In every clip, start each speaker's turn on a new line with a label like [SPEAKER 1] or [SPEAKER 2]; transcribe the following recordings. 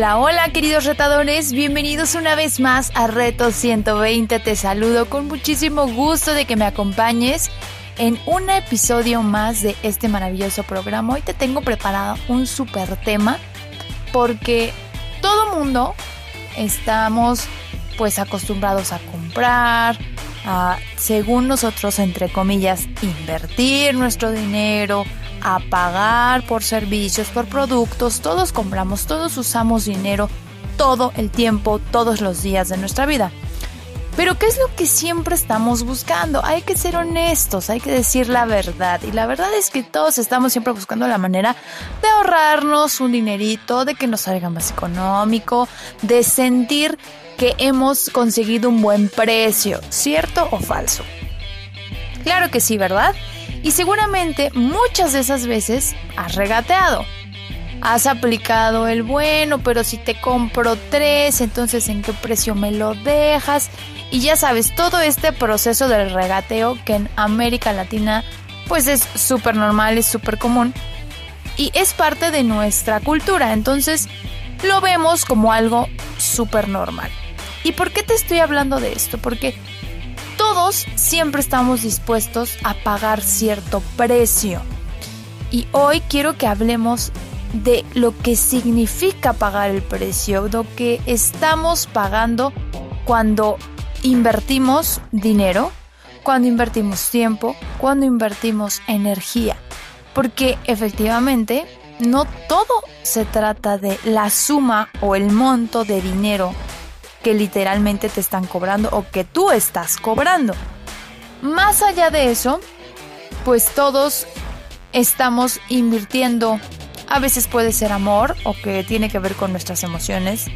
[SPEAKER 1] Hola, hola queridos retadores, bienvenidos una vez más a Reto 120. Te saludo con muchísimo gusto de que me acompañes en un episodio más de este maravilloso programa. Hoy te tengo preparado un super tema porque todo mundo estamos pues acostumbrados a comprar, a según nosotros entre comillas invertir nuestro dinero, a pagar por servicios, por productos, todos compramos, todos usamos dinero todo el tiempo, todos los días de nuestra vida. Pero ¿qué es lo que siempre estamos buscando? Hay que ser honestos, hay que decir la verdad. Y la verdad es que todos estamos siempre buscando la manera de ahorrarnos un dinerito, de que nos salga más económico, de sentir que hemos conseguido un buen precio, ¿cierto o falso? Claro que sí, ¿verdad? Y seguramente muchas de esas veces has regateado. Has aplicado el bueno, pero si te compro tres, entonces en qué precio me lo dejas. Y ya sabes, todo este proceso del regateo que en América Latina pues es súper normal, es súper común. Y es parte de nuestra cultura, entonces lo vemos como algo súper normal. ¿Y por qué te estoy hablando de esto? Porque todos siempre estamos dispuestos a pagar cierto precio. Y hoy quiero que hablemos de lo que significa pagar el precio, lo que estamos pagando cuando invertimos dinero, cuando invertimos tiempo, cuando invertimos energía. Porque efectivamente no todo se trata de la suma o el monto de dinero que literalmente te están cobrando o que tú estás cobrando. Más allá de eso, pues todos estamos invirtiendo, a veces puede ser amor o que tiene que ver con nuestras emociones,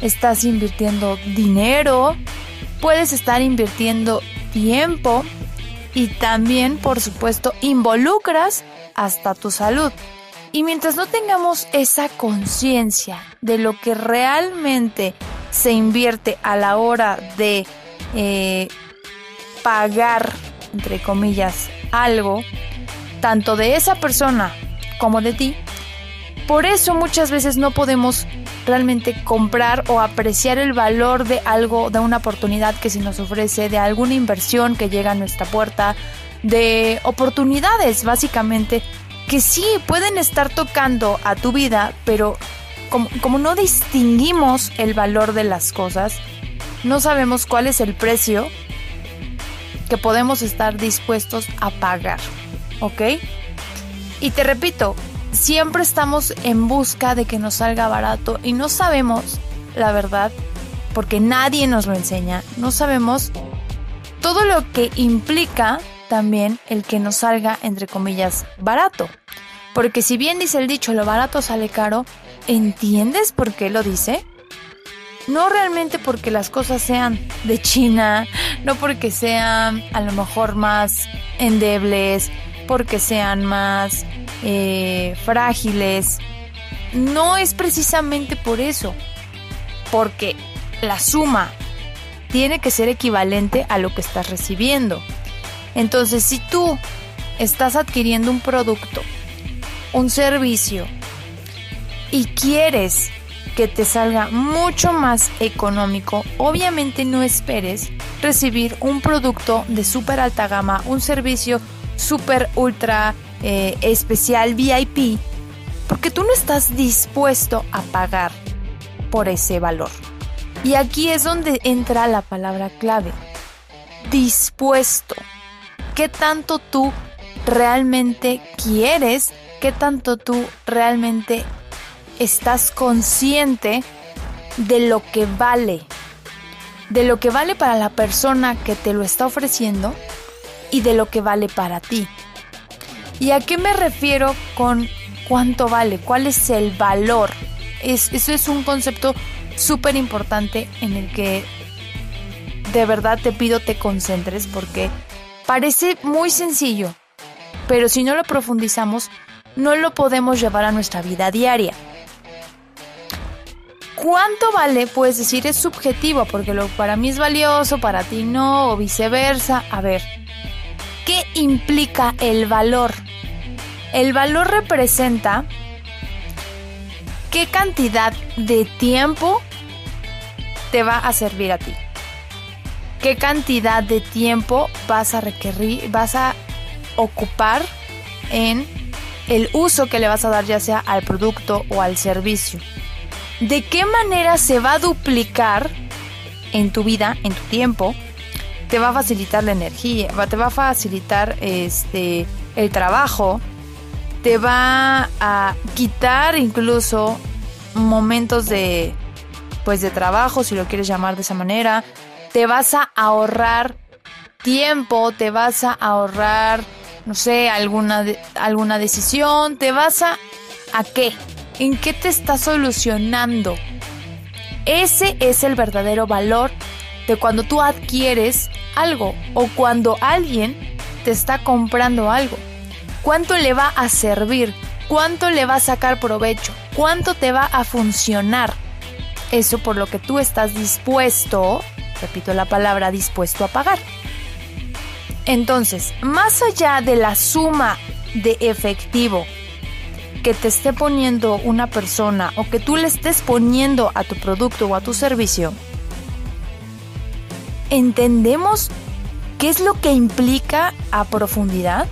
[SPEAKER 1] estás invirtiendo dinero, puedes estar invirtiendo tiempo y también, por supuesto, involucras hasta tu salud. Y mientras no tengamos esa conciencia de lo que realmente se invierte a la hora de eh, pagar, entre comillas, algo, tanto de esa persona como de ti, por eso muchas veces no podemos realmente comprar o apreciar el valor de algo, de una oportunidad que se nos ofrece, de alguna inversión que llega a nuestra puerta, de oportunidades básicamente que sí pueden estar tocando a tu vida, pero como, no distinguimos el valor de las cosas, no sabemos cuál es el precio que podemos estar dispuestos a pagar, ¿ok? Y te repito, siempre estamos en busca de que nos salga barato y no sabemos, la verdad, porque nadie nos lo enseña, no sabemos todo lo que implica también el que nos salga, entre comillas, barato. Porque si bien dice el dicho, lo barato sale caro, ¿entiendes por qué lo dice? No realmente porque las cosas sean de China, no porque sean a lo mejor más endebles, porque sean más eh, frágiles. No es precisamente por eso, porque la suma tiene que ser equivalente a lo que estás recibiendo. Entonces, si tú estás adquiriendo un producto un servicio y quieres que te salga mucho más económico, obviamente no esperes recibir un producto de súper alta gama, un servicio súper ultra eh, especial VIP, porque tú no estás dispuesto a pagar por ese valor. Y aquí es donde entra la palabra clave, dispuesto. ¿Qué tanto tú realmente quieres qué tanto tú realmente estás consciente de lo que vale, de lo que vale para la persona que te lo está ofreciendo y de lo que vale para ti. ¿Y a qué me refiero con cuánto vale? ¿Cuál es el valor? Es, eso es un concepto súper importante en el que de verdad te pido te concentres porque parece muy sencillo, pero si no lo profundizamos, no lo podemos llevar a nuestra vida diaria. ¿Cuánto vale? Puedes decir es subjetivo, porque lo para mí es valioso, para ti no, o viceversa. A ver, ¿qué implica el valor? El valor representa qué cantidad de tiempo te va a servir a ti. ¿Qué cantidad de tiempo vas a requerir, vas a ocupar en el uso que le vas a dar ya sea al producto o al servicio? ¿De qué manera se va a duplicar en tu vida, en tu tiempo? Te va a facilitar la energía, te va a facilitar este el trabajo, te va a quitar incluso momentos de pues de trabajo, si lo quieres llamar de esa manera, te vas a ahorrar tiempo, te vas a ahorrar, no sé, alguna, alguna decisión, te vas a... ¿A qué? ¿En qué te está solucionando? Ese es el verdadero valor de cuando tú adquieres algo o cuando alguien te está comprando algo cuánto le va a servir, cuánto le va a sacar provecho, cuánto te va a funcionar. Eso por lo que tú estás dispuesto, repito la palabra dispuesto a pagar. Entonces, más allá de la suma de efectivo que te esté poniendo una persona o que tú le estés poniendo a tu producto o a tu servicio, ¿entendemos qué es lo que implica a profundidad?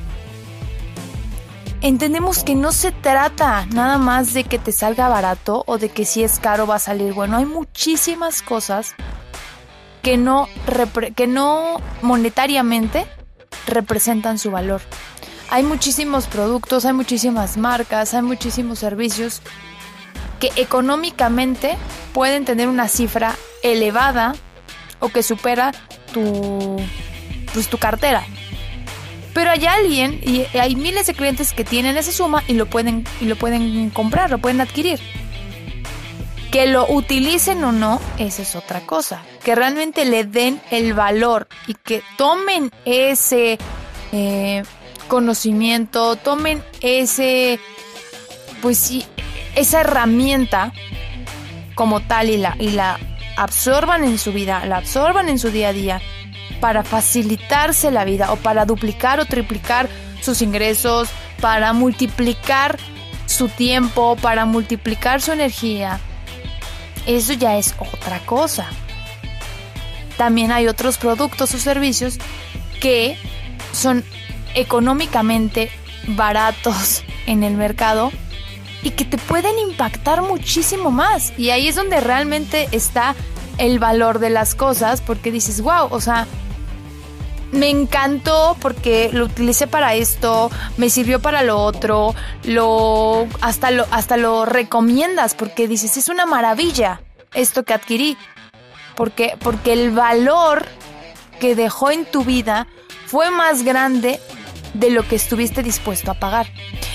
[SPEAKER 1] entendemos que no se trata nada más de que te salga barato o de que si es caro va a salir bueno. Hay muchísimas cosas que no, que no monetariamente representan su valor. Hay muchísimos productos, hay muchísimas marcas, hay muchísimos servicios que económicamente pueden tener una cifra elevada o que supera tu, pues, tu cartera. Pero hay alguien y hay miles de clientes que tienen esa suma y lo pueden, y lo pueden comprar, lo pueden adquirir. Que lo utilicen o no, esa es otra cosa. Que realmente le den el valor y que tomen ese eh, conocimiento, tomen ese, pues sí, esa herramienta como tal y la, y la absorban en su vida, la absorban en su día a día para facilitarse la vida o para duplicar o triplicar sus ingresos, para multiplicar su tiempo, para multiplicar su energía. Eso ya es otra cosa. También hay otros productos o servicios que son económicamente baratos en el mercado y que te pueden impactar muchísimo más. Y ahí es donde realmente está el valor de las cosas, porque dices, wow, o sea, me encantó porque lo utilicé para esto, me sirvió para lo otro, lo hasta lo hasta lo recomiendas porque dices, es una maravilla esto que adquirí. Porque porque el valor que dejó en tu vida fue más grande de lo que estuviste dispuesto a pagar.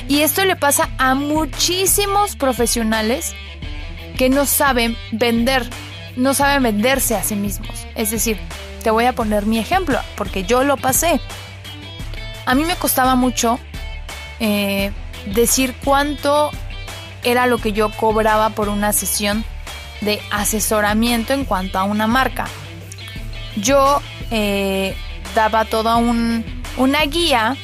[SPEAKER 1] Y esto le pasa a muchísimos profesionales que no saben vender, no saben venderse a sí mismos. Es decir, te voy a poner mi ejemplo, porque yo lo pasé. A mí me costaba mucho eh, decir cuánto era lo que yo cobraba por una sesión de asesoramiento en cuanto a una marca. Yo eh, daba toda una guía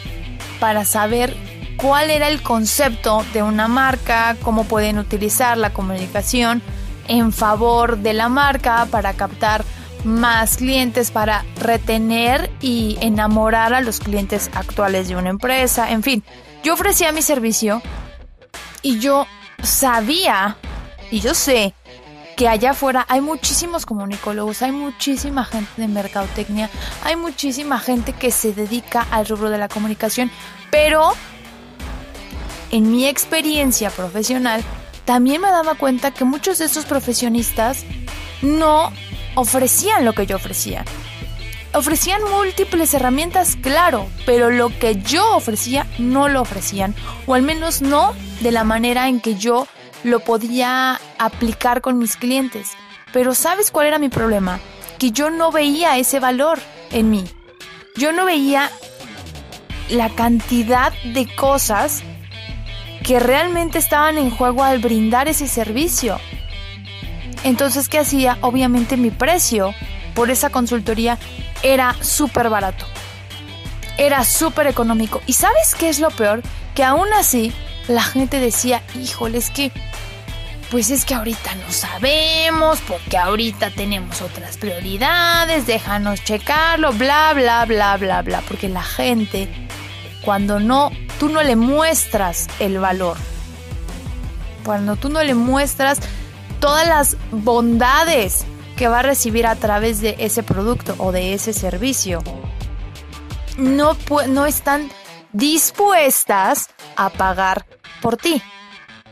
[SPEAKER 1] para saber cuál era el concepto de una marca, cómo pueden utilizar la comunicación en favor de la marca para captar más clientes para retener y enamorar a los clientes actuales de una empresa. En fin, yo ofrecía mi servicio y yo sabía y yo sé que allá afuera hay muchísimos comunicólogos, hay muchísima gente de mercadotecnia, hay muchísima gente que se dedica al rubro de la comunicación, pero en mi experiencia profesional también me daba cuenta que muchos de estos profesionistas no ofrecían lo que yo ofrecía. ofrecían múltiples herramientas, claro, pero lo que yo ofrecía no lo ofrecían, o al menos no de la manera en que yo lo podía aplicar con mis clientes. Pero ¿sabes cuál era mi problema? Que yo no veía ese valor en mí. Yo no veía la cantidad de cosas que realmente estaban en juego al brindar ese servicio. Entonces, ¿qué hacía? Obviamente mi precio por esa consultoría era súper barato. Era súper económico. ¿Y sabes qué es lo peor? Que aún así la gente decía, híjole, es que, pues es que ahorita no sabemos, porque ahorita tenemos otras prioridades, déjanos checarlo, bla, bla, bla, bla, bla. Porque la gente, cuando no, tú no le muestras el valor, cuando tú no le muestras todas las bondades que va a recibir a través de ese producto o de ese servicio, no, no están dispuestas a pagar por ti.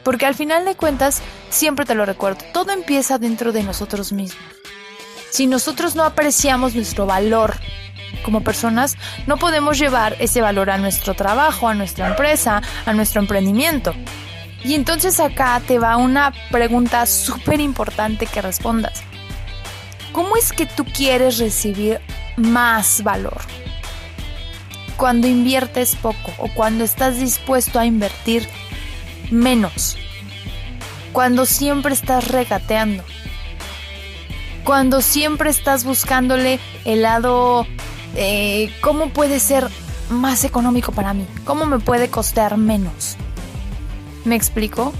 [SPEAKER 1] Porque al final de cuentas, siempre te lo recuerdo, todo empieza dentro de nosotros mismos. Si nosotros no apreciamos nuestro valor como personas, no podemos llevar ese valor a nuestro trabajo, a nuestra empresa, a nuestro emprendimiento. Y entonces acá te va una pregunta súper importante que respondas. ¿Cómo es que tú quieres recibir más valor? Cuando inviertes poco o cuando estás dispuesto a invertir menos. Cuando siempre estás regateando. Cuando siempre estás buscándole el lado, eh, ¿cómo puede ser más económico para mí? ¿Cómo me puede costear menos? ¿Me explico?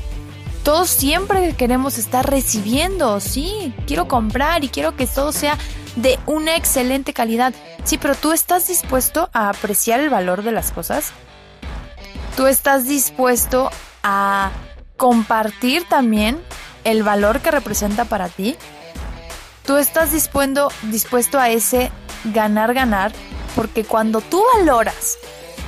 [SPEAKER 1] Todos siempre queremos estar recibiendo, sí, quiero comprar y quiero que todo sea de una excelente calidad. Sí, pero tú estás dispuesto a apreciar el valor de las cosas. Tú estás dispuesto a compartir también el valor que representa para ti. Tú estás dispuesto, dispuesto a ese ganar-ganar porque cuando tú valoras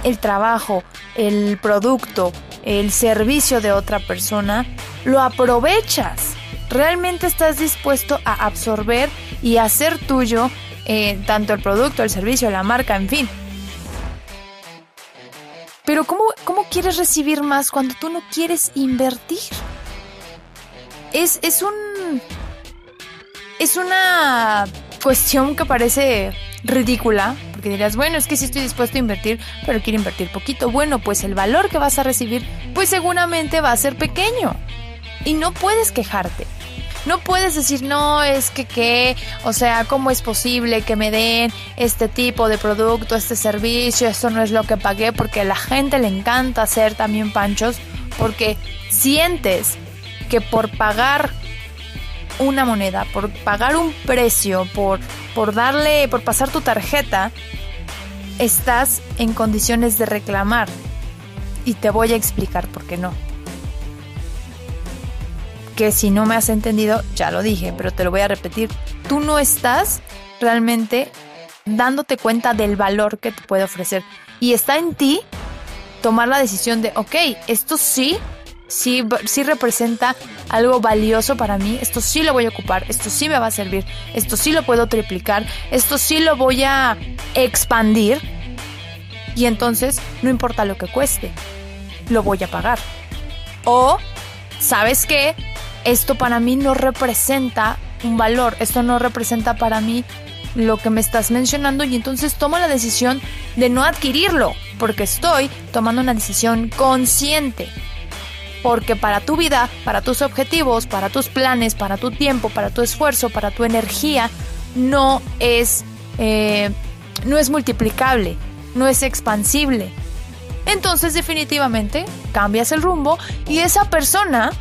[SPEAKER 1] el trabajo, el producto, el servicio de otra persona, lo aprovechas. Realmente estás dispuesto a absorber y hacer tuyo eh, tanto el producto, el servicio, la marca, en fin. Pero ¿cómo, ¿cómo quieres recibir más cuando tú no quieres invertir? Es, es un... Es una cuestión que parece ridícula, porque dirás, bueno, es que sí estoy dispuesto a invertir, pero quiero invertir poquito. Bueno, pues el valor que vas a recibir, pues seguramente va a ser pequeño. Y no puedes quejarte. No puedes decir, no, es que qué, o sea, ¿cómo es posible que me den este tipo de producto, este servicio? Esto no es lo que pagué, porque a la gente le encanta hacer también panchos, porque sientes que por pagar una moneda, por pagar un precio, por, por darle, por pasar tu tarjeta, estás en condiciones de reclamar. Y te voy a explicar por qué no. Que si no me has entendido, ya lo dije, pero te lo voy a repetir. Tú no estás realmente dándote cuenta del valor que te puede ofrecer. Y está en ti tomar la decisión de, ok, esto sí sí, sí representa algo valioso para mí, esto sí lo voy a ocupar, esto sí me va a servir, esto sí lo puedo triplicar, esto sí lo voy a expandir y entonces no importa lo que cueste, lo voy a pagar. O, ¿sabes qué? Esto para mí no representa un valor, esto no representa para mí lo que me estás mencionando y entonces tomo la decisión de no adquirirlo, porque estoy tomando una decisión consciente porque para tu vida, para tus objetivos, para tus planes, para tu tiempo, para tu esfuerzo, para tu energía, no es, eh, no es multiplicable, no es expansible. Entonces definitivamente cambias el rumbo y esa persona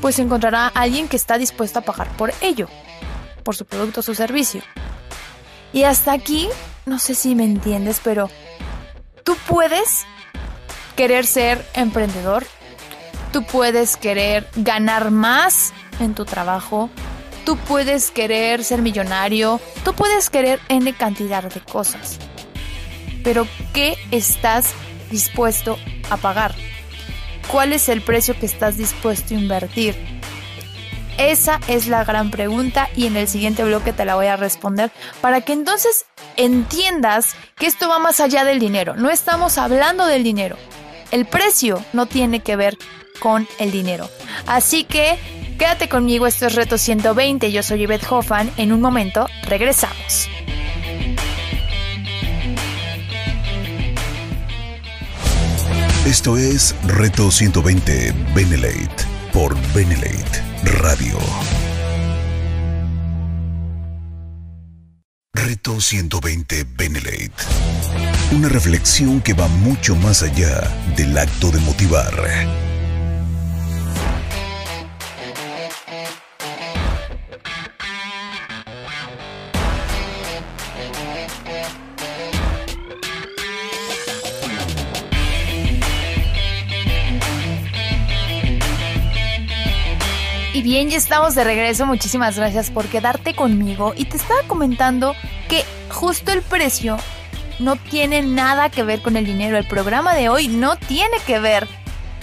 [SPEAKER 1] pues encontrará a alguien que está dispuesto a pagar por ello, por su producto o su servicio. Y hasta aquí, no sé si me entiendes, pero tú puedes querer ser emprendedor Tú puedes querer ganar más en tu trabajo. Tú puedes querer ser millonario. Tú puedes querer N cantidad de cosas. Pero ¿qué estás dispuesto a pagar? ¿Cuál es el precio que estás dispuesto a invertir? Esa es la gran pregunta y en el siguiente bloque te la voy a responder para que entonces entiendas que esto va más allá del dinero. No estamos hablando del dinero. El precio no tiene que ver con el dinero. Así que quédate conmigo, esto es Reto 120. Yo soy Yvette Hoffman. En un momento regresamos.
[SPEAKER 2] Esto es Reto 120 Benelate por Benelate Radio. Reto 120 Benelate. Una reflexión que va mucho más allá del acto de motivar
[SPEAKER 1] Y bien, ya estamos de regreso. Muchísimas gracias por quedarte conmigo. Y te estaba comentando que justo el precio no tiene nada que ver con el dinero. El programa de hoy no tiene que ver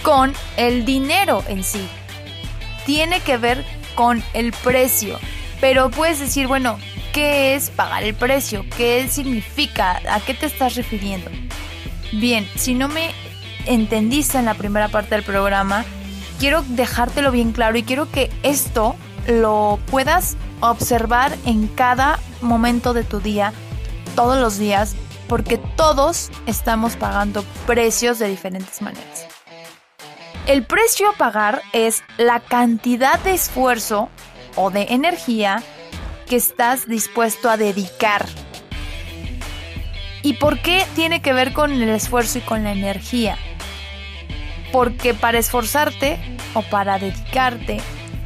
[SPEAKER 1] con el dinero en sí. Tiene que ver con el precio. Pero puedes decir, bueno, ¿qué es pagar el precio? ¿Qué significa? ¿A qué te estás refiriendo? Bien, si no me entendiste en la primera parte del programa, quiero dejártelo bien claro y quiero que esto lo puedas observar en cada momento de tu día, todos los días, porque todos estamos pagando precios de diferentes maneras. El precio a pagar es la cantidad de esfuerzo o de energía que estás dispuesto a dedicar. ¿Y por qué tiene que ver con el esfuerzo y con la energía? Porque para esforzarte o para dedicarte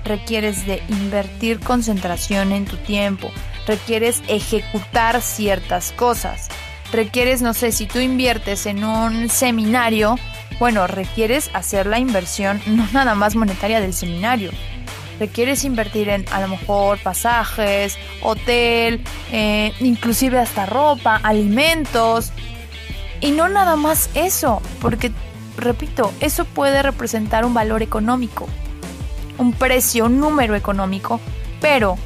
[SPEAKER 1] requieres de invertir concentración en tu tiempo, requieres ejecutar ciertas cosas, requieres, no sé, si tú inviertes en un seminario, bueno, requieres hacer la inversión no nada más monetaria del seminario, requieres invertir en a lo mejor pasajes, hotel, eh, inclusive hasta ropa, alimentos, y no nada más eso, porque repito, eso puede representar un valor económico, un precio, un número económico, pero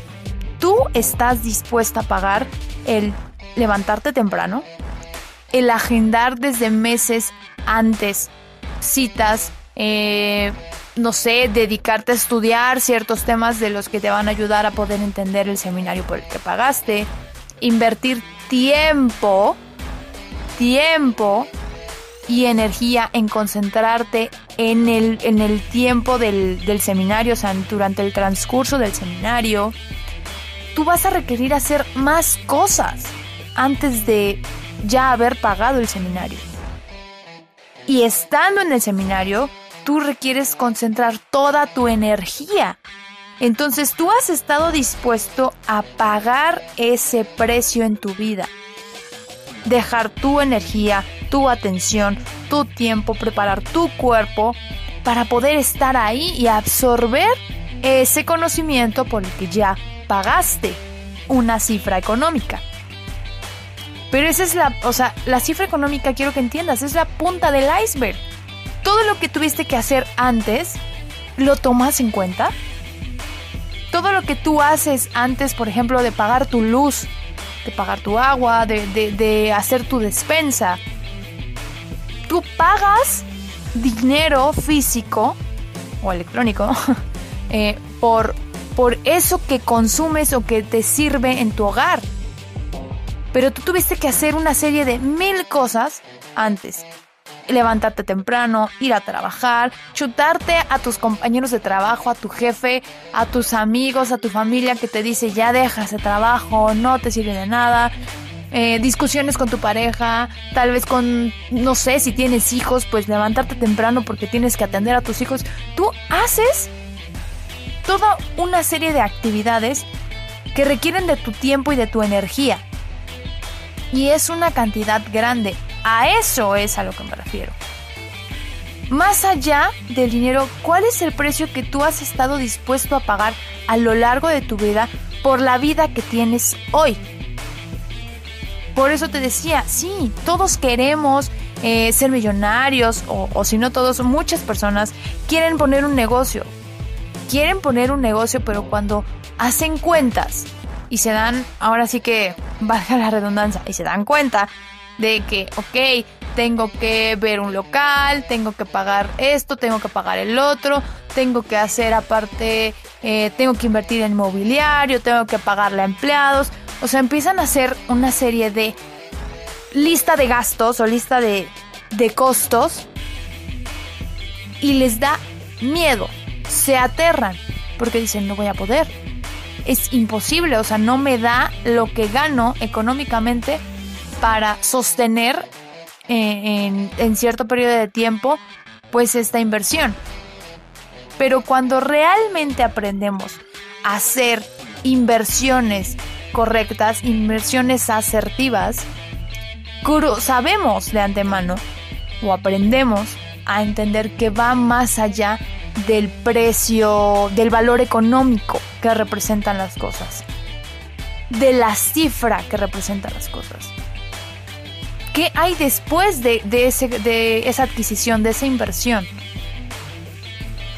[SPEAKER 1] tú estás dispuesta a pagar el levantarte temprano, el agendar desde meses antes citas, eh, no sé, dedicarte a estudiar ciertos temas de los que te van a ayudar a poder entender el seminario por el que pagaste, invertir tiempo, tiempo y energía en concentrarte en el, en el tiempo del, del seminario, o sea, durante el transcurso del seminario, tú vas a requerir hacer más cosas antes de ya haber pagado el seminario. Y estando en el seminario, tú requieres concentrar toda tu energía. Entonces tú has estado dispuesto a pagar ese precio en tu vida. Dejar tu energía, tu atención, tu tiempo, preparar tu cuerpo para poder estar ahí y absorber ese conocimiento por el que ya pagaste una cifra económica. Pero esa es la, o sea, la cifra económica quiero que entiendas, es la punta del iceberg. Todo lo que tuviste que hacer antes, ¿lo tomas en cuenta? Todo lo que tú haces antes, por ejemplo, de pagar tu luz, de pagar tu agua, de, de hacer tu despensa, tú pagas dinero físico o electrónico eh, por, por eso que consumes o que te sirve en tu hogar. Pero tú tuviste que hacer una serie de mil cosas antes. Levantarte temprano, ir a trabajar, chutarte a tus compañeros de trabajo, a tu jefe, a tus amigos, a tu familia que te dice ya deja ese trabajo, no te sirve de nada, eh, discusiones con tu pareja, tal vez con, no sé, si tienes hijos, pues levantarte temprano porque tienes que atender a tus hijos. Tú haces toda una serie de actividades que requieren de tu tiempo y de tu energía. Y es una cantidad grande. A eso es a lo que me refiero. Más allá del dinero, ¿cuál es el precio que tú has estado dispuesto a pagar a lo largo de tu vida por la vida que tienes hoy? Por eso te decía, sí, todos queremos eh, ser millonarios o, o si no todos, muchas personas quieren poner un negocio. Quieren poner un negocio, pero cuando hacen cuentas y se dan, ahora sí que valga la redundancia, y se dan cuenta de que, ok, tengo que ver un local, tengo que pagar esto, tengo que pagar el otro, tengo que hacer aparte, eh, tengo que invertir en mobiliario, tengo que pagarle a empleados. O sea, empiezan a hacer una serie de lista de gastos o lista de, de costos y les da miedo, se aterran porque dicen no voy a poder. Es imposible, o sea, no me da lo que gano económicamente para sostener eh, en, cierto periodo de tiempo pues esta inversión. Pero cuando realmente aprendemos a hacer inversiones correctas, inversiones asertivas, sabemos de antemano o aprendemos a entender que va más allá del precio, del valor económico que representan las cosas, de la cifra que representan las cosas. ¿Qué hay después de, esa adquisición, de esa inversión?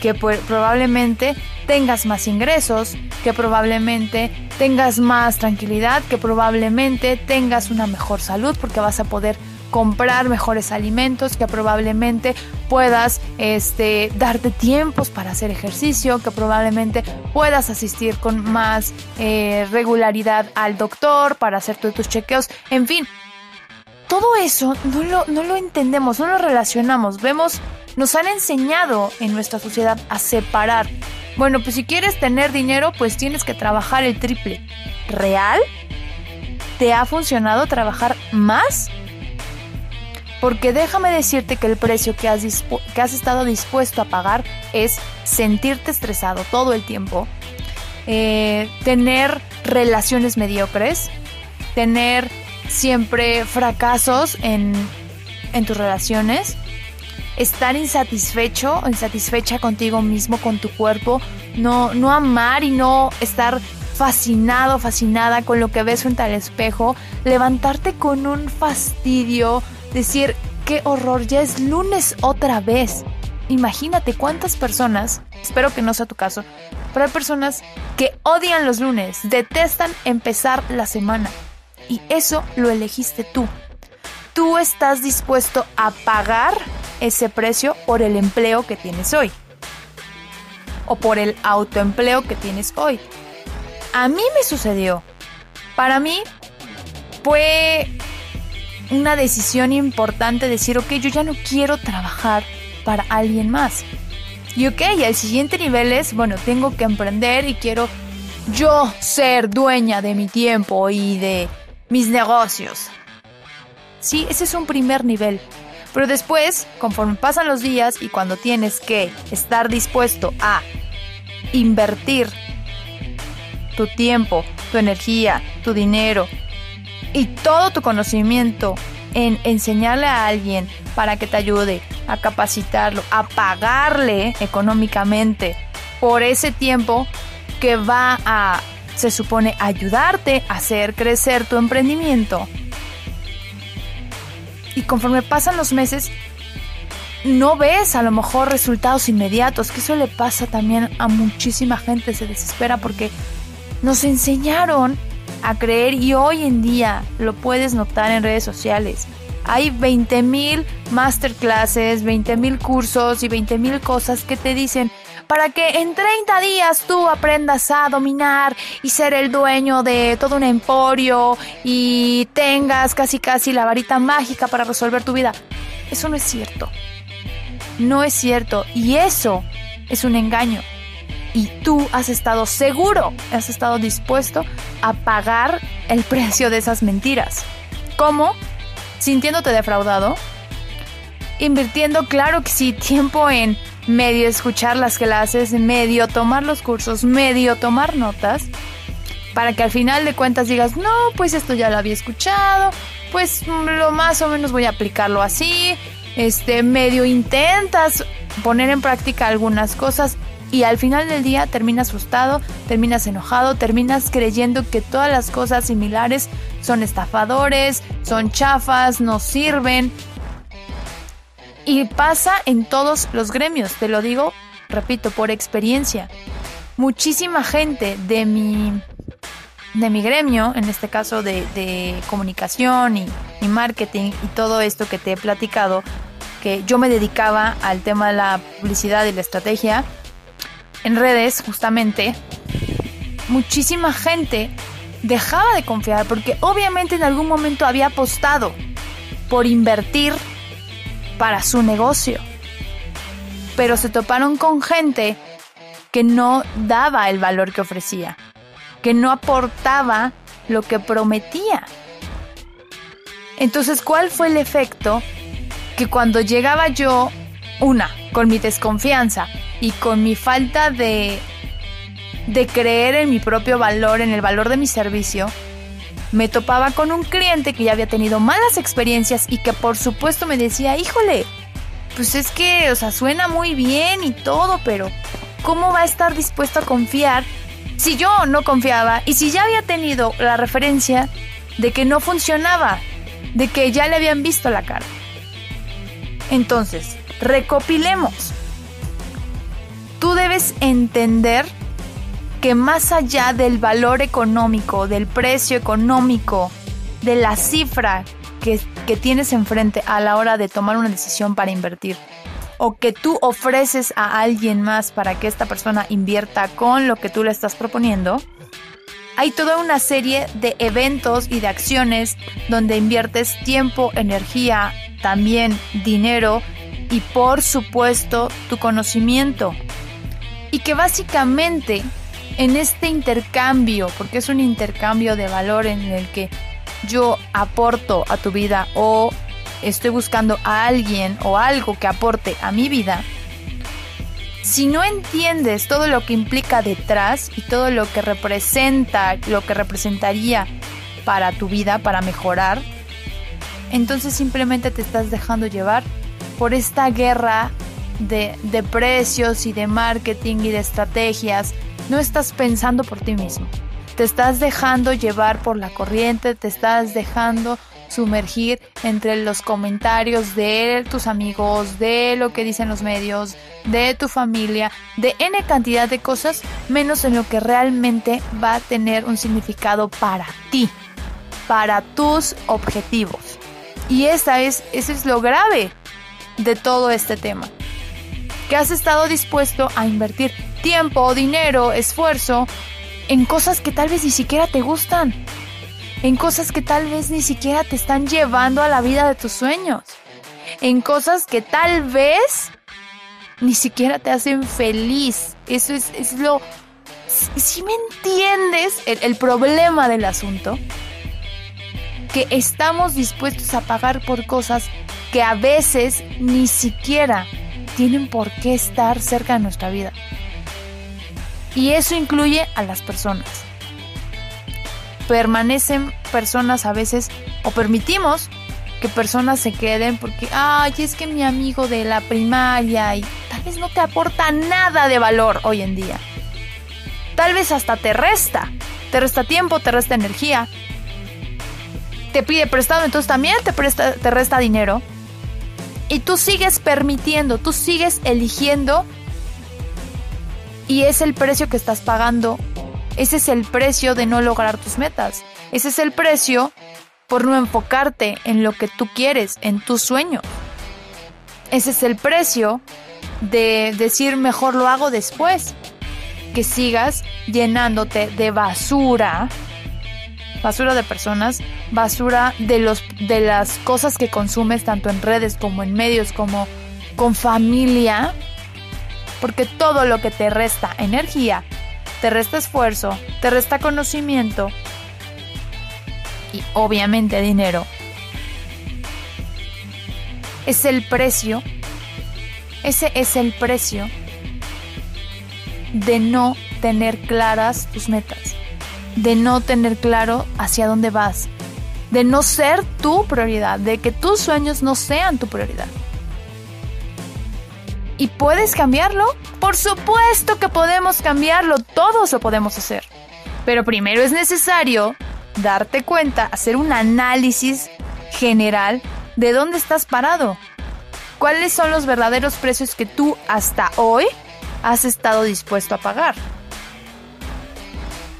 [SPEAKER 1] Que probablemente tengas más ingresos, que probablemente tengas más tranquilidad, que probablemente tengas una mejor salud porque vas a poder comprar mejores alimentos, que probablemente puedas este, darte tiempos para hacer ejercicio, que probablemente puedas asistir con más eh, regularidad al doctor para hacer tus chequeos, en fin, todo eso no lo, no lo entendemos, no lo relacionamos. Vemos, nos han enseñado en nuestra sociedad a separar. Bueno, pues si quieres tener dinero, pues tienes que trabajar el triple. ¿Real? ¿Te ha funcionado trabajar más? Porque déjame decirte que el precio que has, que has estado dispuesto a pagar es sentirte estresado todo el tiempo, eh, tener relaciones mediocres, tener siempre fracasos en, tus relaciones, estar insatisfecho o insatisfecha contigo mismo, con tu cuerpo, no, no amar y no estar fascinado, fascinada con lo que ves frente al espejo, levantarte con un fastidio, decir, qué horror, ya es lunes otra vez. Imagínate cuántas personas, espero que no sea tu caso, pero hay personas que odian los lunes, detestan empezar la semana. Y eso lo elegiste tú. Tú estás dispuesto a pagar ese precio por el empleo que tienes hoy. O por el autoempleo que tienes hoy. A mí me sucedió. Para mí fue una decisión importante decir, ok, yo ya no quiero trabajar para alguien más. Y ok, el siguiente nivel es, bueno, tengo que emprender y quiero yo ser dueña de mi tiempo y de mis negocios. Sí, ese es un primer nivel. Pero después, conforme pasan los días y cuando tienes que estar dispuesto a invertir tu tiempo, tu energía, tu dinero y todo tu conocimiento en enseñarle a alguien para que te ayude a capacitarlo, a pagarle económicamente por ese tiempo que va a se supone ayudarte a hacer crecer tu emprendimiento. Y conforme pasan los meses, no ves a lo mejor resultados inmediatos, que eso le pasa también a muchísima gente, se desespera porque nos enseñaron a creer y hoy en día lo puedes notar en redes sociales. Hay 20.000 masterclasses, 20.000 cursos y 20.000 cosas que te dicen, para que en 30 días tú aprendas a dominar y ser el dueño de todo un emporio y tengas casi casi la varita mágica para resolver tu vida. Eso no es cierto. No es cierto. Y eso es un engaño. Y tú has estado seguro, has estado dispuesto a pagar el precio de esas mentiras. ¿Cómo? Sintiéndote defraudado. Invirtiendo, claro que sí, tiempo en medio escuchar las clases, medio tomar los cursos, medio tomar notas, para que al final de cuentas digas, no, pues esto ya lo había escuchado, pues lo más o menos voy a aplicarlo así, este, medio intentas poner en práctica algunas cosas y al final del día terminas frustrado, terminas enojado, terminas creyendo que todas las cosas similares son estafadores, son chafas, no sirven, y pasa en todos los gremios, te lo digo, repito, por experiencia. Muchísima gente de mi de mi gremio, en este caso de, comunicación y, y marketing y todo esto que te he platicado, que yo me dedicaba al tema de la publicidad y la estrategia en redes justamente, muchísima gente dejaba de confiar porque obviamente en algún momento había apostado por invertir para su negocio. Pero se toparon con gente que no daba el valor que ofrecía, que no aportaba lo que prometía. Entonces, ¿cuál fue el efecto? Que cuando llegaba yo, una, con mi desconfianza y con mi falta de, de creer en mi propio valor, en el valor de mi servicio, me topaba con un cliente que ya había tenido malas experiencias y que por supuesto me decía, híjole, pues es que, o sea, suena muy bien y todo, pero ¿cómo va a estar dispuesto a confiar si yo no confiaba y si ya había tenido la referencia de que no funcionaba, de que ya le habían visto la cara? Entonces, recopilemos. Tú debes entender que más allá del valor económico, del precio económico, de la cifra que, tienes enfrente a la hora de tomar una decisión para invertir, o que tú ofreces a alguien más para que esta persona invierta con lo que tú le estás proponiendo, hay toda una serie de eventos y de acciones donde inviertes tiempo, energía, también dinero y por supuesto tu conocimiento. Y que básicamente en este intercambio, porque es un intercambio de valor en el que yo aporto a tu vida o estoy buscando a alguien o algo que aporte a mi vida, si no entiendes todo lo que implica detrás y todo lo que representa, lo que representaría para tu vida, para mejorar, entonces simplemente te estás dejando llevar por esta guerra de, de precios y de marketing y de estrategias no estás pensando por ti mismo. Te estás dejando llevar por la corriente, te estás dejando sumergir entre los comentarios de tus amigos, de lo que dicen los medios, de tu familia, de N cantidad de cosas, menos en lo que realmente va a tener un significado para ti, para tus objetivos. Y esa es, eso es lo grave de todo este tema. Que has estado dispuesto a invertir tiempo, dinero, esfuerzo en cosas que tal vez ni siquiera te gustan, en cosas que tal vez ni siquiera te están llevando a la vida de tus sueños, en cosas que tal vez ni siquiera te hacen feliz. Eso es, lo... Si me entiendes el problema del asunto, que estamos dispuestos a pagar por cosas que a veces ni siquiera tienen por qué estar cerca de nuestra vida. Y eso incluye a las personas. Permanecen personas a veces o permitimos que personas se queden porque, ay, es que mi amigo de la primaria y tal vez no te aporta nada de valor hoy en día. Tal vez hasta te resta. Te resta tiempo, te resta energía. Te pide prestado, entonces también te, te resta dinero. Y tú sigues permitiendo, tú sigues eligiendo y es el precio que estás pagando. Ese es el precio de no lograr tus metas. Ese es el precio por no enfocarte en lo que tú quieres, en tus sueños. Ese es el precio de decir mejor lo hago después. Que sigas llenándote de basura, basura de personas, basura de los de las cosas que consumes tanto en redes como en medios como con familia porque todo lo que te resta energía, te resta esfuerzo, te resta conocimiento y obviamente dinero, es el precio, ese es el precio de no tener claras tus metas, de no tener claro hacia dónde vas, de no ser tu prioridad, de que tus sueños no sean tu prioridad. ¿Y puedes cambiarlo? Por supuesto que podemos cambiarlo, todos lo podemos hacer. Pero primero es necesario darte cuenta, hacer un análisis general de dónde estás parado. ¿Cuáles son los verdaderos precios que tú hasta hoy has estado dispuesto a pagar?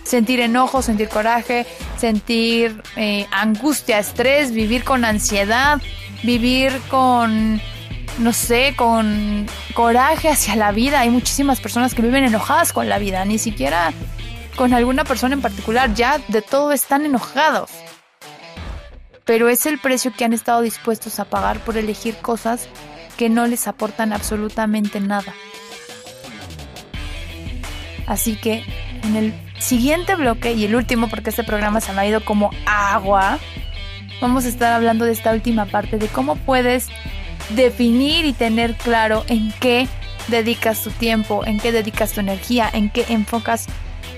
[SPEAKER 1] sentir enojo, sentir coraje, sentir eh, angustia, estrés, vivir con ansiedad, vivir con, no sé, con coraje hacia la vida. Hay muchísimas personas que viven enojadas con la vida, ni siquiera con alguna persona en particular, ya de todo están enojados. Pero es el precio que han estado dispuestos a pagar por elegir cosas que no les aportan absolutamente nada. Así que en el siguiente bloque y el último, porque este programa se me ha ido como agua, vamos a estar hablando de esta última parte, de cómo puedes definir y tener claro en qué dedicas tu tiempo, en qué dedicas tu energía, en qué enfocas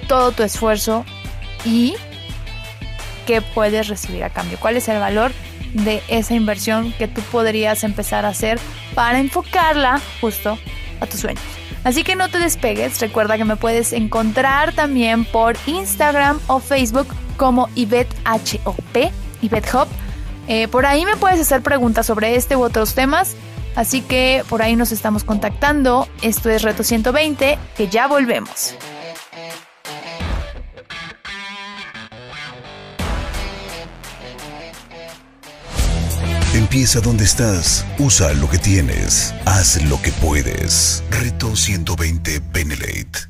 [SPEAKER 1] todo tu esfuerzo y qué puedes recibir a cambio. ¿Cuál es el valor de esa inversión que tú podrías empezar a hacer para enfocarla justo a tus sueños? Así que no te despegues, recuerda que me puedes encontrar también por Instagram o Facebook como IvetHOP, IvetHop. Eh, por ahí me puedes hacer preguntas sobre este u otros temas, así que por ahí nos estamos contactando. Esto es Reto 120, que ya volvemos.
[SPEAKER 2] Empieza donde estás, usa lo que tienes, haz lo que puedes. Reto 120 Benelate.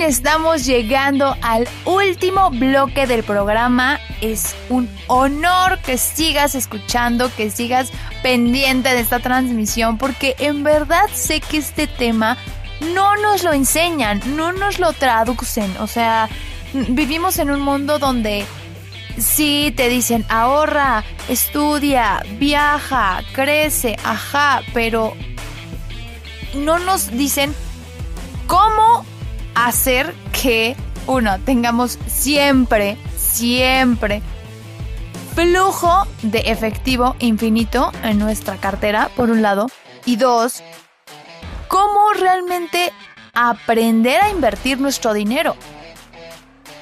[SPEAKER 1] estamos llegando al último bloque del programa. Es un honor que sigas escuchando, que sigas pendiente de esta transmisión, porque en verdad sé que este tema no nos lo enseñan, no nos lo traducen. O sea, vivimos en un mundo donde sí te dicen ahorra, estudia, viaja, crece, ajá, pero no nos dicen cómo hacer que, uno, tengamos siempre, siempre flujo de efectivo infinito en nuestra cartera, por un lado, y dos, cómo realmente aprender a invertir nuestro dinero.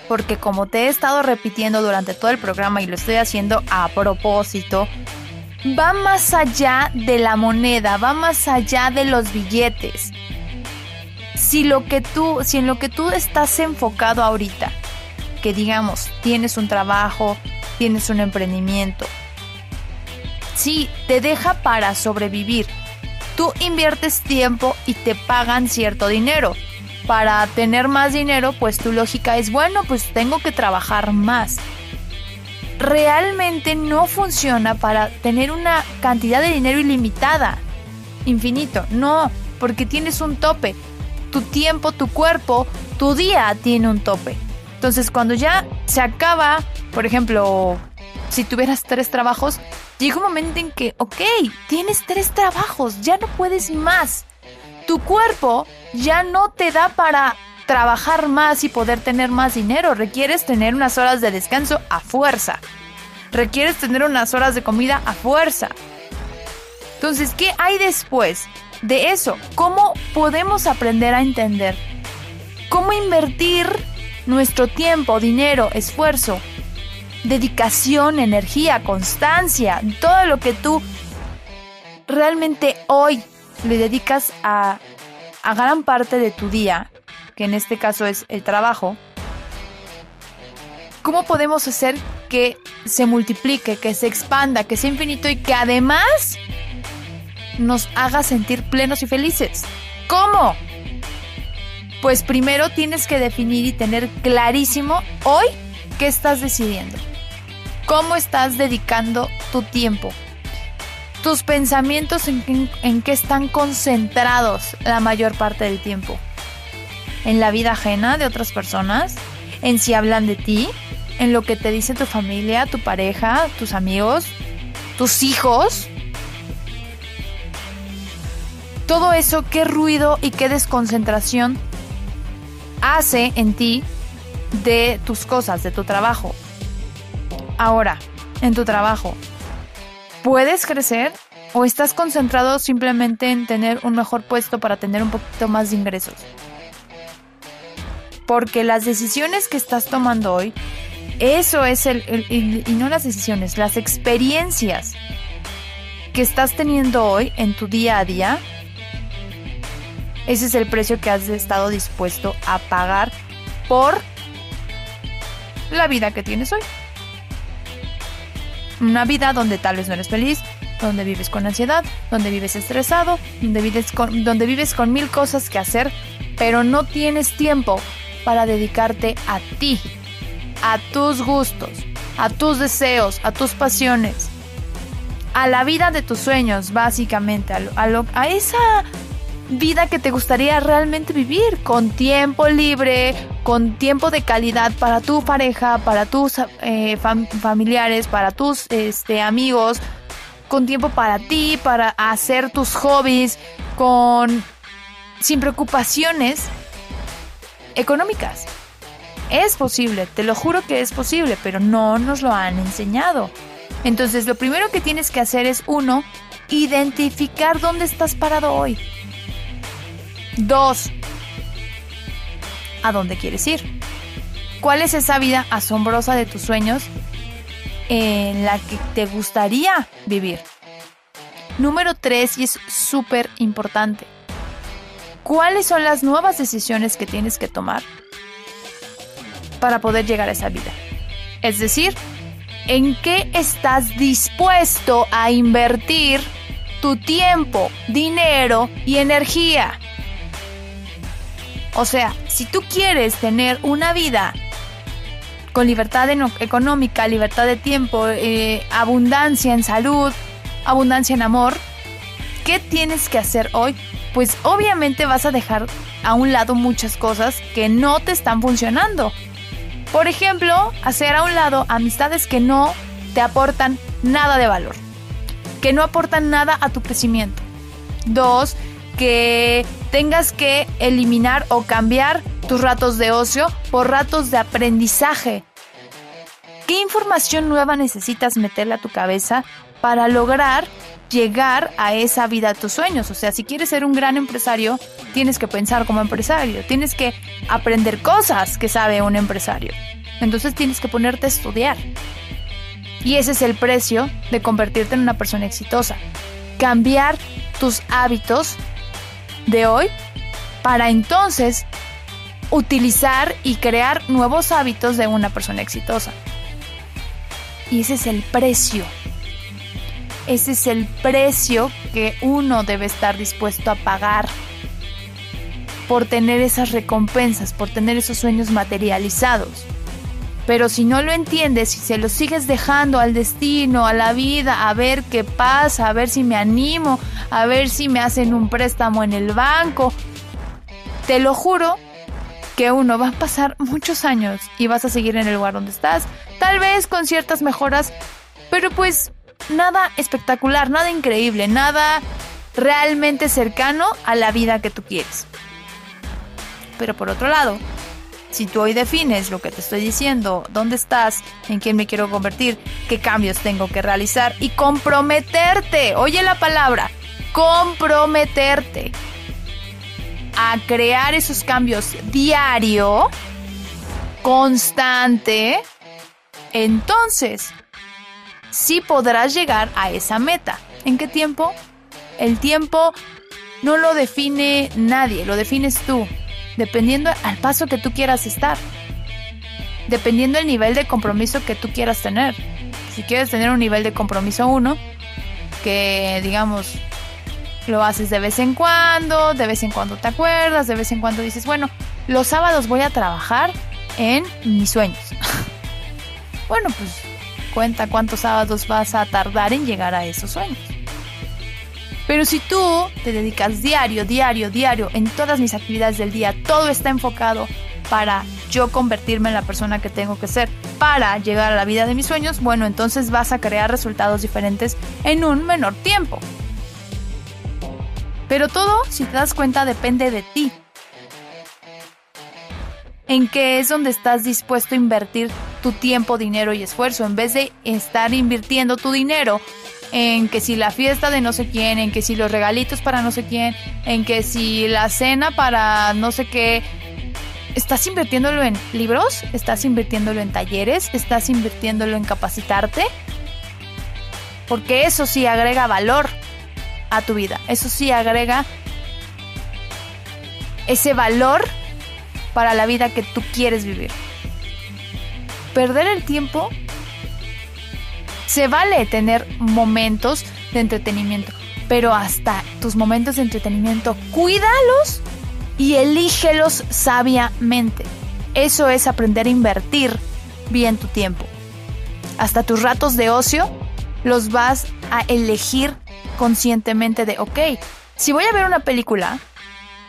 [SPEAKER 1] Porque como te he estado repitiendo durante todo el programa y lo estoy haciendo a propósito, va más allá de la moneda, va más allá de los billetes si lo que tú, si en lo que tú estás enfocado ahorita, que digamos, tienes un trabajo, tienes un emprendimiento, si te deja para sobrevivir, tú inviertes tiempo y te pagan cierto dinero. Para tener más dinero, pues tu lógica es, bueno, pues tengo que trabajar más. Realmente no funciona para tener una cantidad de dinero ilimitada, infinito, no, porque tienes un tope tu tiempo, tu cuerpo, tu día tiene un tope. Entonces cuando ya se acaba, por ejemplo, si tuvieras tres trabajos, llega un momento en que, ok, tienes tres trabajos, ya no puedes más. Tu cuerpo ya no te da para trabajar más y poder tener más dinero. Requieres tener unas horas de descanso a fuerza. Requieres tener unas horas de comida a fuerza. Entonces, ¿qué hay después? De eso, cómo podemos aprender a entender, cómo invertir nuestro tiempo, dinero, esfuerzo, dedicación, energía, constancia, todo lo que tú realmente hoy le dedicas a, a gran parte de tu día, que en este caso es el trabajo, ¿cómo podemos hacer que se multiplique, que se expanda, que sea infinito y que además nos haga sentir plenos y felices. ¿Cómo? Pues primero tienes que definir y tener clarísimo hoy qué estás decidiendo. ¿Cómo estás dedicando tu tiempo? Tus pensamientos en, qué están concentrados la mayor parte del tiempo. En la vida ajena de otras personas, en si hablan de ti, en lo que te dice tu familia, tu pareja, tus amigos, tus hijos, todo eso, qué ruido y qué desconcentración hace en ti de tus cosas, de tu trabajo. Ahora, en tu trabajo? ¿Puedes crecer? ¿O estás concentrado simplemente en tener un mejor puesto para tener un poquito más de ingresos? Porque las decisiones que estás tomando hoy, eso es el, y no las decisiones, las experiencias que estás teniendo hoy en tu día a día, ese es el precio que has estado dispuesto a pagar por la vida que tienes hoy. Una vida donde tal vez no eres feliz, donde vives con ansiedad, donde vives estresado, donde vives con, donde vives con mil cosas que hacer, pero no tienes tiempo para dedicarte a ti, a tus gustos, a tus deseos, a tus pasiones, a la vida de tus sueños, básicamente, a, a esa vida que te gustaría realmente vivir, con tiempo libre, con tiempo de calidad para tu pareja, para tus eh, familiares, para tus este, amigos, con tiempo para ti, para hacer tus hobbies, con sin preocupaciones económicas. Es posible, te lo juro que es posible, pero no nos lo han enseñado. Entonces, lo primero que tienes que hacer es uno, identificar dónde estás parado hoy. Dos, ¿a dónde quieres ir? ¿Cuál es esa vida asombrosa de tus sueños en la que te gustaría vivir? Número tres, y es súper importante. ¿Cuáles son las nuevas decisiones que tienes que tomar para poder llegar a esa vida? Es decir, ¿en qué estás dispuesto a invertir tu tiempo, dinero y energía? O sea, si tú quieres tener una vida con libertad económica, libertad de tiempo, eh, abundancia en salud, abundancia en amor, ¿qué tienes que hacer hoy? Pues obviamente vas a dejar a un lado muchas cosas que no te están funcionando. Por ejemplo, hacer a un lado amistades que no te aportan nada de valor, que no aportan nada a tu crecimiento. Dos, que tengas que eliminar o cambiar tus ratos de ocio por ratos de aprendizaje. ¿Qué información nueva necesitas meterle a tu cabeza para lograr llegar a esa vida de tus sueños? O sea, si quieres ser un gran empresario, tienes que pensar como empresario, tienes que aprender cosas que sabe un empresario. Entonces tienes que ponerte a estudiar. Y ese es el precio de convertirte en una persona exitosa. Cambiar tus hábitos de hoy para entonces utilizar y crear nuevos hábitos de una persona exitosa. Y ese es el precio. Ese es el precio que uno debe estar dispuesto a pagar por tener esas recompensas, por tener esos sueños materializados. Pero si no lo entiendes, si se lo sigues dejando al destino, a la vida, a ver qué pasa, a ver si me animo, a ver si me hacen un préstamo en el banco, te lo juro que uno va a pasar muchos años y vas a seguir en el lugar donde estás, tal vez con ciertas mejoras, pero pues nada espectacular, nada increíble, nada realmente cercano a la vida que tú quieres. Pero por otro lado, si tú hoy defines lo que te estoy diciendo, dónde estás, en quién me quiero convertir, qué cambios tengo que realizar y comprometerte, oye la palabra, comprometerte a crear esos cambios diario, constante, entonces sí podrás llegar a esa meta. ¿En qué tiempo? El tiempo no lo define nadie, lo defines tú dependiendo al paso que tú quieras estar, dependiendo el nivel de compromiso que tú quieras tener. Si quieres tener un nivel de compromiso 1, que digamos lo haces de vez en cuando, de vez en cuando te acuerdas, de vez en cuando dices, bueno, los sábados voy a trabajar en mis sueños. bueno, pues cuenta cuántos sábados vas a tardar en llegar a esos sueños. Pero si tú te dedicas diario, diario, diario, en todas mis actividades del día, todo está enfocado para yo convertirme en la persona que tengo que ser para llegar a la vida de mis sueños, bueno, entonces vas a crear resultados diferentes en un menor tiempo. Pero todo, si te das cuenta, depende de ti. En qué es donde estás dispuesto a invertir tu tiempo, dinero y esfuerzo, en vez de estar invirtiendo tu dinero en que si la fiesta de no sé quién, en que si los regalitos para no sé quién, en que si la cena para no sé qué. ¿Estás invirtiéndolo en libros? ¿Estás invirtiéndolo en talleres? ¿Estás invirtiéndolo en capacitarte? Porque eso sí agrega valor a tu vida. Eso sí agrega ese valor para la vida que tú quieres vivir. Perder el tiempo se vale tener momentos de entretenimiento, pero hasta tus momentos de entretenimiento, cuídalos y elígelos sabiamente. Eso es aprender a invertir bien tu tiempo. Hasta tus ratos de ocio los vas a elegir conscientemente de, ok, si voy a ver una película,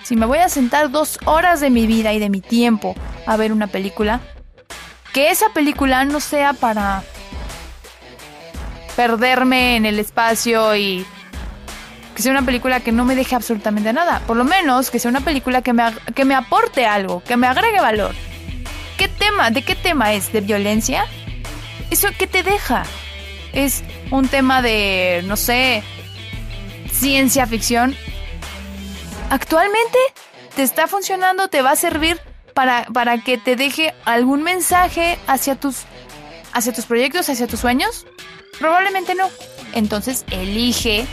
[SPEAKER 1] si me voy a sentar dos horas de mi vida y de mi tiempo a ver una película, que esa película no sea para perderme en el espacio y que sea una película que no me deje absolutamente nada. Por lo menos que sea una película que me, que me aporte algo, que me agregue valor. ¿Qué tema? ¿De qué tema es? ¿De violencia? ¿Eso qué te deja? ¿Es un tema de, no sé, ciencia ficción? ¿Actualmente te está funcionando? ¿Te va a servir para, para que te deje algún mensaje hacia tus, hacia tus proyectos, hacia tus sueños? Probablemente no. Entonces elige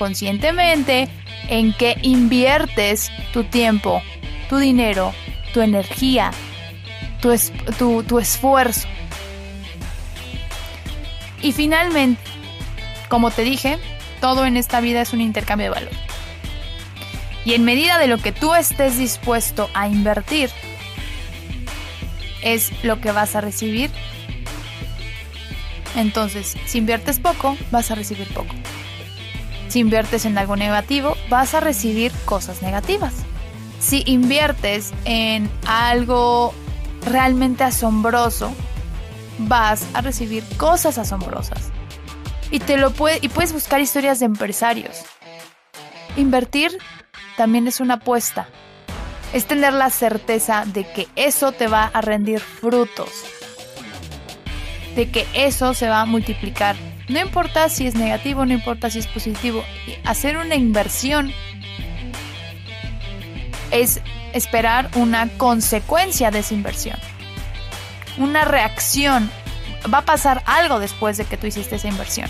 [SPEAKER 1] conscientemente en qué inviertes tu tiempo, tu dinero, tu energía, tu, tu, tu esfuerzo. Y finalmente, como te dije, todo en esta vida es un intercambio de valor. Y en medida de lo que tú estés dispuesto a invertir, es lo que vas a recibir entonces, si inviertes poco, vas a recibir poco. Si inviertes en algo negativo, vas a recibir cosas negativas. Si inviertes en algo realmente asombroso, vas a recibir cosas asombrosas. Y te lo puede, y puedes buscar historias de empresarios. Invertir también es una apuesta. Es tener la certeza de que eso te va a rendir frutos de que eso se va a multiplicar. No importa si es negativo, no importa si es positivo. Hacer una inversión es esperar una consecuencia de esa inversión. Una reacción. Va a pasar algo después de que tú hiciste esa inversión.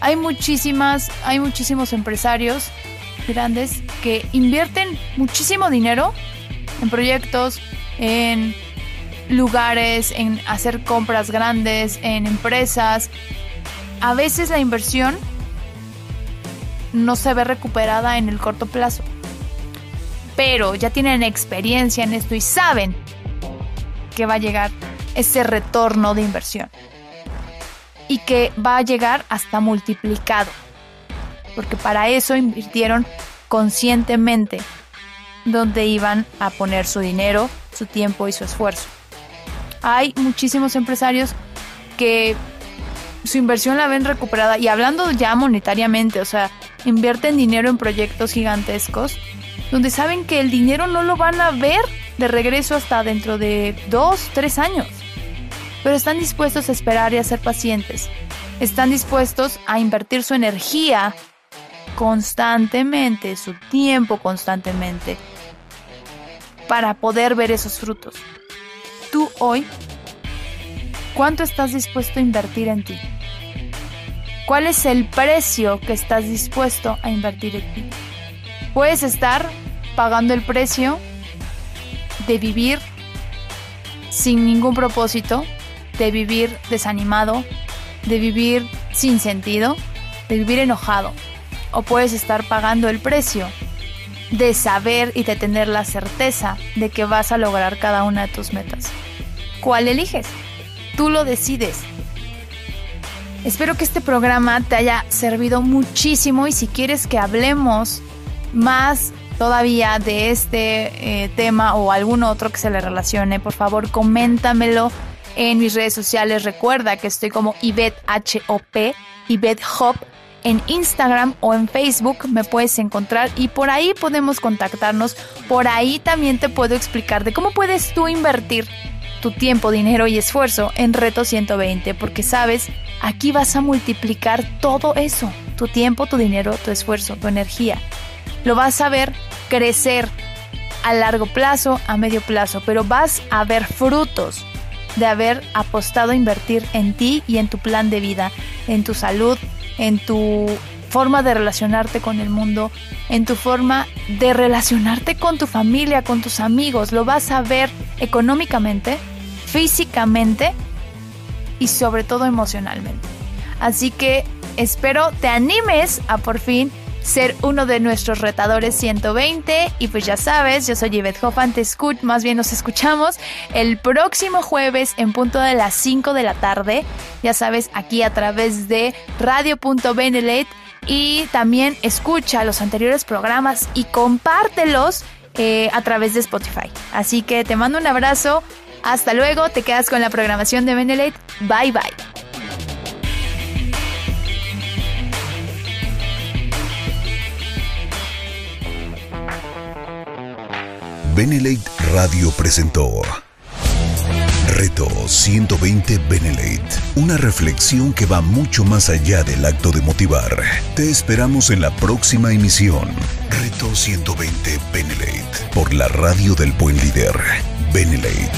[SPEAKER 1] Hay muchísimas, hay muchísimos empresarios grandes que invierten muchísimo dinero en proyectos, en lugares, en hacer compras grandes, en empresas. A veces la inversión no se ve recuperada en el corto plazo. Pero ya tienen experiencia en esto y saben que va a llegar ese retorno de inversión. Y que va a llegar hasta multiplicado. Porque para eso invirtieron conscientemente donde iban a poner su dinero, su tiempo y su esfuerzo hay muchísimos empresarios que su inversión la ven recuperada y hablando ya monetariamente, o sea, invierten dinero en proyectos gigantescos donde saben que el dinero no lo van a ver de regreso hasta dentro de dos, tres años. Pero están dispuestos a esperar y a ser pacientes. Están dispuestos a invertir su energía constantemente, su tiempo constantemente, para poder ver esos frutos tú hoy, ¿cuánto estás dispuesto a invertir en ti? ¿Cuál es el precio que estás dispuesto a invertir en ti? Puedes estar pagando el precio de vivir sin ningún propósito, de vivir desanimado, de vivir sin sentido, de vivir enojado. O puedes estar pagando el precio de saber y de tener la certeza de que vas a lograr cada una de tus metas. ¿Cuál eliges? Tú lo decides. Espero que este programa te haya servido muchísimo y si quieres que hablemos más todavía de este eh, tema o algún otro que se le relacione, por favor coméntamelo en mis redes sociales. Recuerda que estoy como Ivette H-O-P, Ivette Hop en Instagram o en Facebook me puedes encontrar y por ahí podemos contactarnos. Por ahí también te puedo explicar de cómo puedes tú invertir tu tiempo, dinero y esfuerzo en Reto 120 porque sabes, aquí vas a multiplicar todo eso, tu tiempo, tu dinero, tu esfuerzo, tu energía. Lo vas a ver crecer a largo plazo, a medio plazo, pero vas a ver frutos de haber apostado a invertir en ti y en tu plan de vida, en tu salud, en tu forma de relacionarte con el mundo, en tu forma de relacionarte con tu familia, con tus amigos. Lo vas a ver económicamente, físicamente y sobre todo emocionalmente. Así que espero te animes a por fin ser uno de nuestros retadores 120 y pues ya sabes, yo soy Yvette Hoffman, te escucho, más bien nos escuchamos el próximo jueves en punto de las 5 de la tarde, ya sabes, aquí a través de radio.benelet y también escucha los anteriores programas y compártelos eh, a través de Spotify. Así que te mando un abrazo, hasta luego, te quedas con la programación de Benelet, bye bye.
[SPEAKER 2] Benelate Radio presentó Reto 120 Benelate, una reflexión que va mucho más allá del acto de motivar. Te esperamos en la próxima emisión. Reto 120 Benelate, por la radio del buen líder, Benelate.